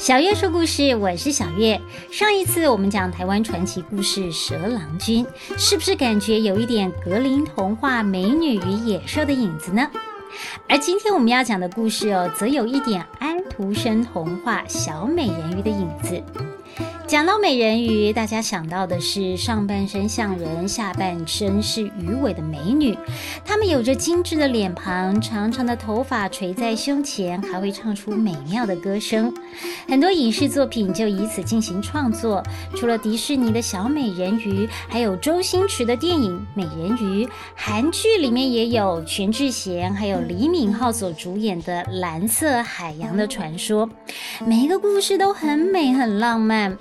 小月说故事，我是小月。上一次我们讲台湾传奇故事《蛇郎君》，是不是感觉有一点格林童话《美女与野兽》的影子呢？而今天我们要讲的故事哦，则有一点安徒生童话《小美人鱼》的影子。讲到美人鱼，大家想到的是上半身像人，下半身是鱼尾的美女。她们有着精致的脸庞，长长的头发垂在胸前，还会唱出美妙的歌声。很多影视作品就以此进行创作。除了迪士尼的小美人鱼，还有周星驰的电影《美人鱼》，韩剧里面也有全智贤还有李敏镐所主演的《蓝色海洋的传说》。每一个故事都很美很浪漫。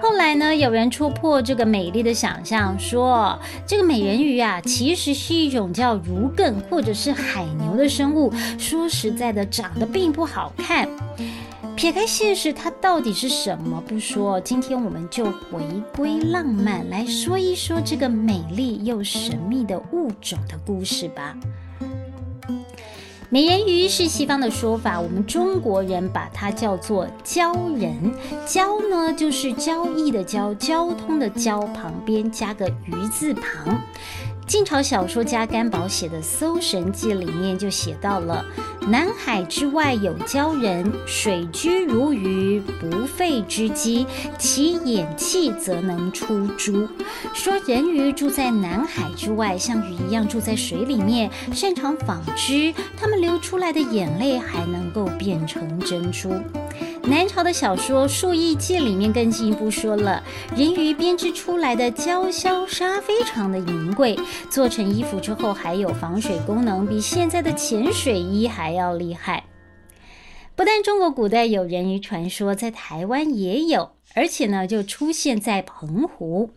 后来呢，有人戳破这个美丽的想象，说这个美人鱼啊，其实是一种叫如艮或者是海牛的生物。说实在的，长得并不好看。撇开现实，它到底是什么不说，今天我们就回归浪漫，来说一说这个美丽又神秘的物种的故事吧。美人鱼是西方的说法，我们中国人把它叫做鲛人。鲛呢，就是交易的交，交通的交，旁边加个鱼字旁。晋朝小说家甘宝写的《搜神记》里面就写到了：南海之外有鲛人，水居如鱼，不费之机，其眼气则能出珠。说人鱼住在南海之外，像鱼一样住在水里面，擅长纺织，他们流出来的眼泪还能够变成珍珠。南朝的小说《树异记》里面更进一步说了，人鱼编织出来的鲛绡纱非常的名贵，做成衣服之后还有防水功能，比现在的潜水衣还要厉害。不但中国古代有人鱼传说，在台湾也有。而且呢，就出现在澎湖。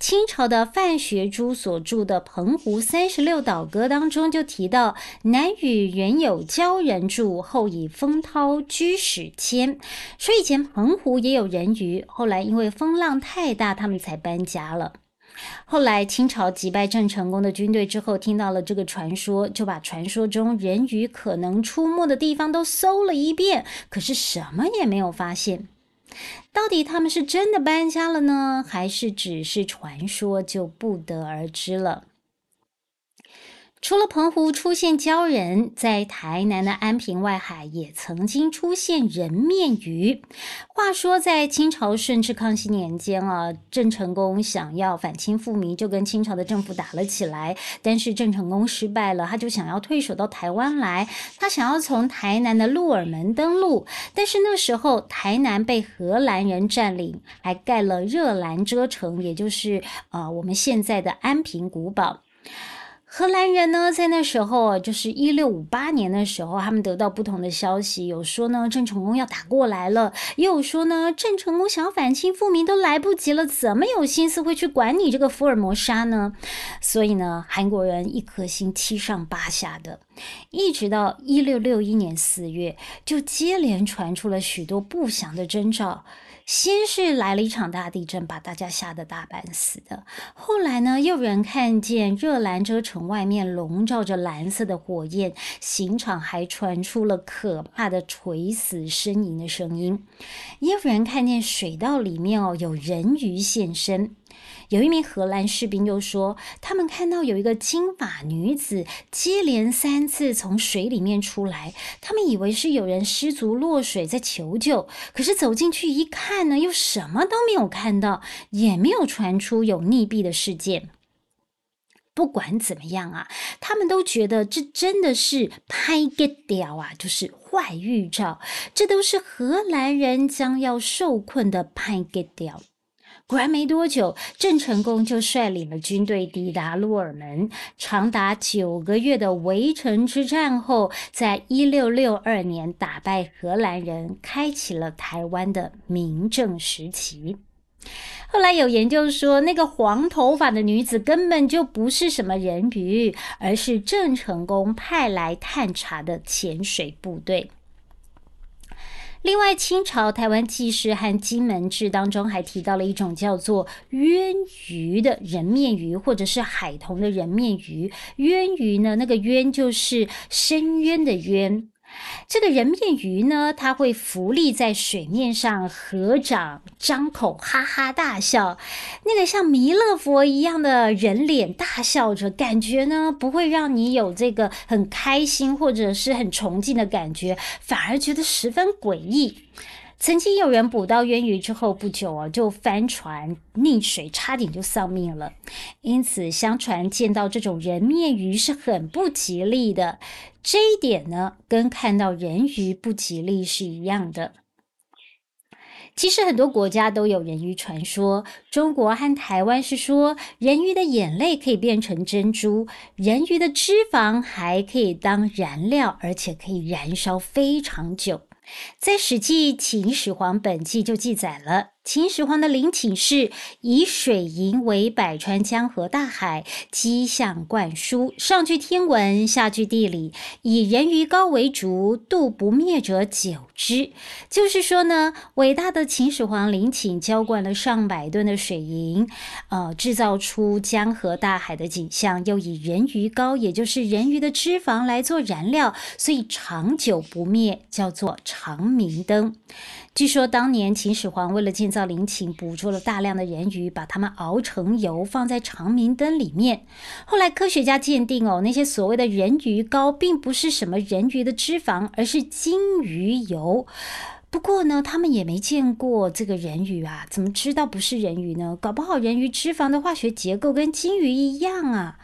清朝的范学珠所著的《澎湖三十六岛歌》当中就提到，南屿原有鲛人住，后以风涛居始迁。说以前澎湖也有人鱼，后来因为风浪太大，他们才搬家了。后来清朝击败郑成功的军队之后，听到了这个传说，就把传说中人鱼可能出没的地方都搜了一遍，可是什么也没有发现。到底他们是真的搬家了呢，还是只是传说，就不得而知了。除了澎湖出现鲛人，在台南的安平外海也曾经出现人面鱼。话说，在清朝顺治康熙年间啊，郑成功想要反清复明，就跟清朝的政府打了起来。但是郑成功失败了，他就想要退守到台湾来，他想要从台南的鹿耳门登陆。但是那时候台南被荷兰人占领，还盖了热兰遮城，也就是呃我们现在的安平古堡。荷兰人呢，在那时候啊，就是一六五八年的时候，他们得到不同的消息，有说呢郑成功要打过来了，也有说呢郑成功想要反清复明都来不及了，怎么有心思会去管你这个福尔摩沙呢？所以呢，韩国人一颗心七上八下的，一直到一六六一年四月，就接连传出了许多不祥的征兆。先是来了一场大地震，把大家吓得大半死的。后来呢，又有人看见热兰遮城外面笼罩着蓝色的火焰，刑场还传出了可怕的垂死呻吟的声音。也有人看见水道里面哦有人鱼现身。有一名荷兰士兵又说，他们看到有一个金发女子接连三次从水里面出来，他们以为是有人失足落水在求救，可是走进去一看呢，又什么都没有看到，也没有传出有溺毙的事件。不管怎么样啊，他们都觉得这真的是拍个屌啊，就是坏预兆，这都是荷兰人将要受困的拍个屌。果然没多久，郑成功就率领了军队抵达鹿耳门。长达九个月的围城之战后，在一六六二年打败荷兰人，开启了台湾的明正时期。后来有研究说，那个黄头发的女子根本就不是什么人鱼，而是郑成功派来探查的潜水部队。另外，清朝台湾纪事和金门志当中还提到了一种叫做渊鱼的人面鱼，或者是海童的人面鱼。渊鱼呢，那个渊就是深渊的渊。这个人面鱼呢，它会浮立在水面上，合掌张口，哈哈大笑。那个像弥勒佛一样的人脸大笑着，感觉呢不会让你有这个很开心或者是很崇敬的感觉，反而觉得十分诡异。曾经有人捕到渊鱼之后不久啊，就翻船溺水，差点就丧命了。因此，相传见到这种人面鱼是很不吉利的。这一点呢，跟看到人鱼不吉利是一样的。其实很多国家都有人鱼传说，中国和台湾是说人鱼的眼泪可以变成珍珠，人鱼的脂肪还可以当燃料，而且可以燃烧非常久。在《史记·秦始皇本纪》就记载了。秦始皇的陵寝是以水银为百川江河大海，积象灌输，上句天文，下句地理，以人鱼膏为主，度不灭者久之。就是说呢，伟大的秦始皇陵寝浇灌了上百吨的水银，呃，制造出江河大海的景象，又以人鱼膏，也就是人鱼的脂肪来做燃料，所以长久不灭，叫做长明灯。据说当年秦始皇为了建造陵寝，捕捉了大量的人鱼，把它们熬成油，放在长明灯里面。后来科学家鉴定哦，那些所谓的人鱼膏，并不是什么人鱼的脂肪，而是金鱼油。不过呢，他们也没见过这个人鱼啊，怎么知道不是人鱼呢？搞不好人鱼脂肪的化学结构跟金鱼一样啊！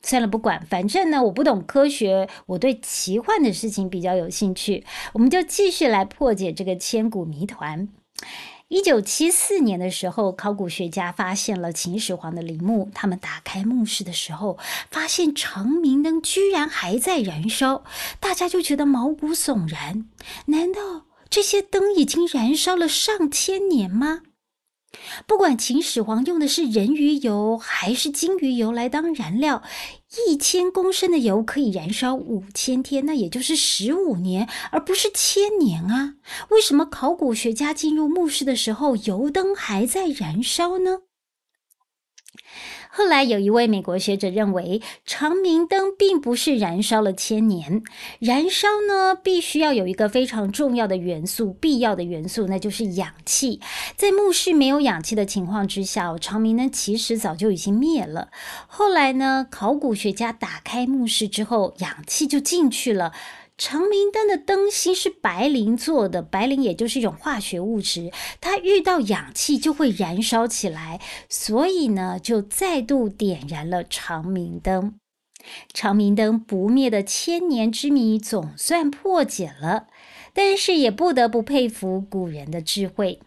算了，不管，反正呢，我不懂科学，我对奇幻的事情比较有兴趣。我们就继续来破解这个千古谜团。一九七四年的时候，考古学家发现了秦始皇的陵墓，他们打开墓室的时候，发现长明灯居然还在燃烧，大家就觉得毛骨悚然。难道这些灯已经燃烧了上千年吗？不管秦始皇用的是人鱼油还是金鱼油来当燃料，一千公升的油可以燃烧五千天，那也就是十五年，而不是千年啊！为什么考古学家进入墓室的时候，油灯还在燃烧呢？后来有一位美国学者认为，长明灯并不是燃烧了千年，燃烧呢必须要有一个非常重要的元素，必要的元素，那就是氧气。在墓室没有氧气的情况之下，长明灯其实早就已经灭了。后来呢，考古学家打开墓室之后，氧气就进去了。长明灯的灯芯是白磷做的，白磷也就是一种化学物质，它遇到氧气就会燃烧起来，所以呢，就再度点燃了长明灯。长明灯不灭的千年之谜总算破解了，但是也不得不佩服古人的智慧。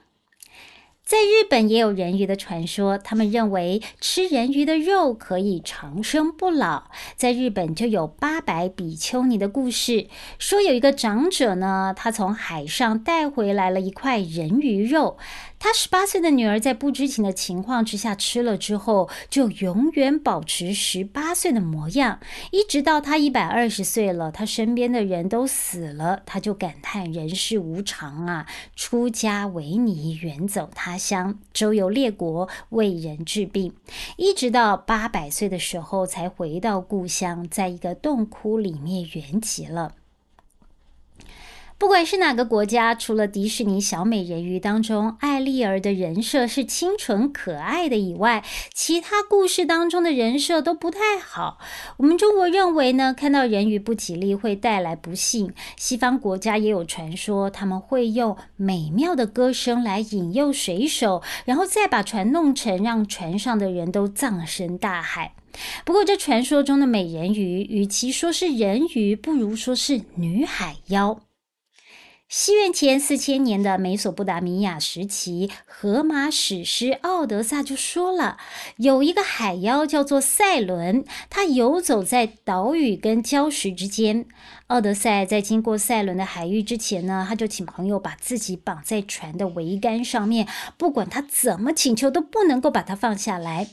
在日本也有人鱼的传说，他们认为吃人鱼的肉可以长生不老。在日本就有八百比丘尼的故事，说有一个长者呢，他从海上带回来了一块人鱼肉。他十八岁的女儿在不知情的情况之下吃了之后，就永远保持十八岁的模样，一直到他一百二十岁了，他身边的人都死了，他就感叹人世无常啊，出家为尼，远走他乡，周游列国，为人治病，一直到八百岁的时候才回到故乡，在一个洞窟里面圆寂了。不管是哪个国家，除了迪士尼小美人鱼当中艾丽儿的人设是清纯可爱的以外，其他故事当中的人设都不太好。我们中国认为呢，看到人鱼不吉利，会带来不幸。西方国家也有传说，他们会用美妙的歌声来引诱水手，然后再把船弄沉，让船上的人都葬身大海。不过，这传说中的美人鱼，与其说是人鱼，不如说是女海妖。西元前四千年的美索不达米亚时期，荷马史诗《奥德赛》就说了，有一个海妖叫做赛伦，他游走在岛屿跟礁石之间。奥德赛在经过赛伦的海域之前呢，他就请朋友把自己绑在船的桅杆上面，不管他怎么请求，都不能够把它放下来。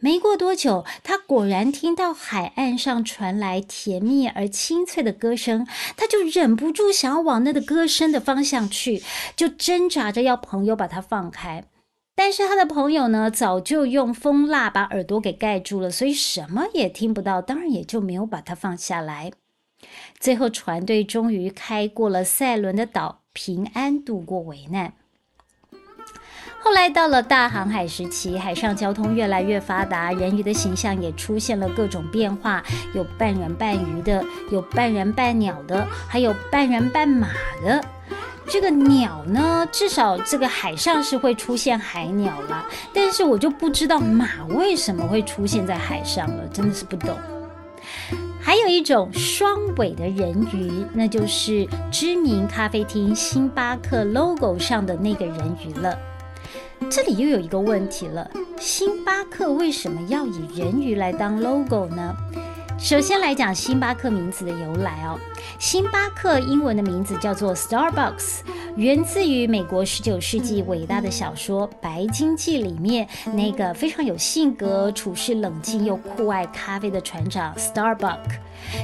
没过多久，他果然听到海岸上传来甜蜜而清脆的歌声，他就忍不住想要往那个歌声的方向去，就挣扎着要朋友把他放开。但是他的朋友呢，早就用风蜡把耳朵给盖住了，所以什么也听不到，当然也就没有把他放下来。最后，船队终于开过了塞伦的岛，平安度过危难。后来到了大航海时期，海上交通越来越发达，人鱼的形象也出现了各种变化，有半人半鱼的，有半人半鸟的，还有半人半马的。这个鸟呢，至少这个海上是会出现海鸟啦，但是我就不知道马为什么会出现在海上了，真的是不懂。还有一种双尾的人鱼，那就是知名咖啡厅星巴克 logo 上的那个人鱼了。这里又有一个问题了，星巴克为什么要以人鱼来当 logo 呢？首先来讲星巴克名字的由来哦，星巴克英文的名字叫做 Starbucks，源自于美国十九世纪伟大的小说《白鲸记》里面那个非常有性格、处事冷静又酷爱咖啡的船长 Starbuck。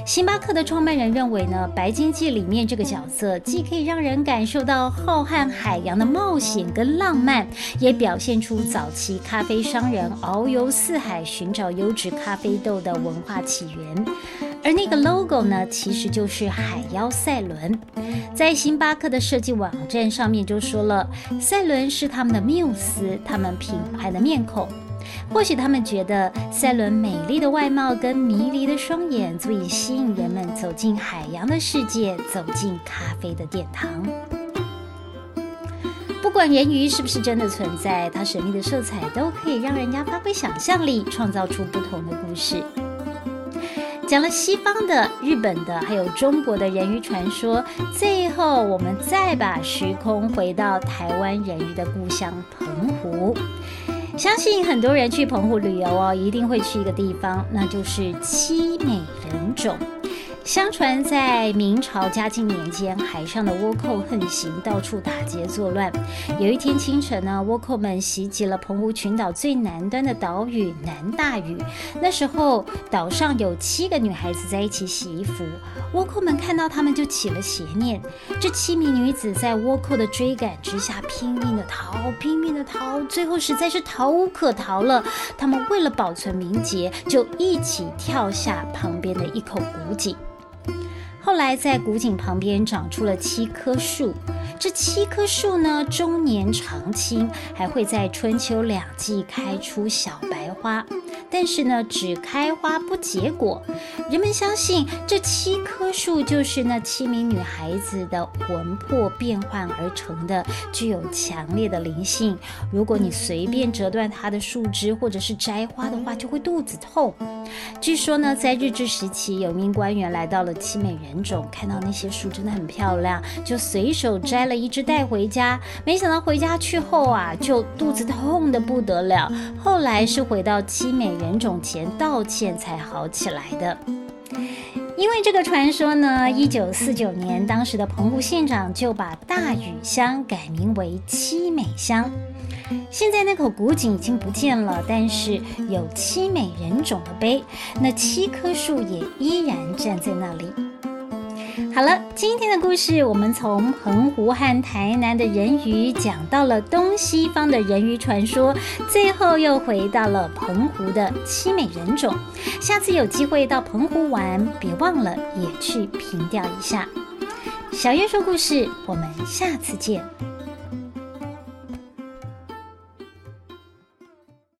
星巴克的创办人认为呢，《白鲸记》里面这个角色既可以让人感受到浩瀚海洋的冒险跟浪漫，也表现出早期咖啡商人遨游四海寻找优质咖啡豆的文化起源。而那个 logo 呢，其实就是海妖赛伦。在星巴克的设计网站上面就说了，赛伦是他们的缪斯，他们品牌的面孔。或许他们觉得赛伦美丽的外貌跟迷离的双眼足以吸引人们走进海洋的世界，走进咖啡的殿堂。不管人鱼是不是真的存在，它神秘的色彩都可以让人家发挥想象力，创造出不同的故事。讲了西方的、日本的，还有中国的人鱼传说，最后我们再把时空回到台湾人鱼的故乡澎湖。相信很多人去澎湖旅游哦，一定会去一个地方，那就是七美人冢。相传在明朝嘉靖年间，海上的倭寇横行，到处打劫作乱。有一天清晨呢，倭寇们袭击了澎湖群岛最南端的岛屿南大屿。那时候岛上有七个女孩子在一起洗衣服，倭寇们看到她们就起了邪念。这七名女子在倭寇的追赶之下拼命的逃，拼命的逃，最后实在是逃无可逃了。她们为了保存名节，就一起跳下旁边的一口古井。后来，在古井旁边长出了七棵树。这七棵树呢，终年常青，还会在春秋两季开出小白花。但是呢，只开花不结果。人们相信这七棵树就是那七名女孩子的魂魄变换而成的，具有强烈的灵性。如果你随便折断它的树枝或者是摘花的话，就会肚子痛。据说呢，在日治时期，有名官员来到了七美人种，看到那些树真的很漂亮，就随手摘了一只带回家。没想到回家去后啊，就肚子痛的不得了。后来是回到七美。人种前道歉才好起来的，因为这个传说呢，一九四九年，当时的澎湖县长就把大屿乡改名为七美乡。现在那口古井已经不见了，但是有七美人种的碑，那七棵树也依然站在那里。好了，今天的故事我们从澎湖和台南的人鱼讲到了东西方的人鱼传说，最后又回到了澎湖的七美人种。下次有机会到澎湖玩，别忘了也去凭吊一下。小月说故事，我们下次见。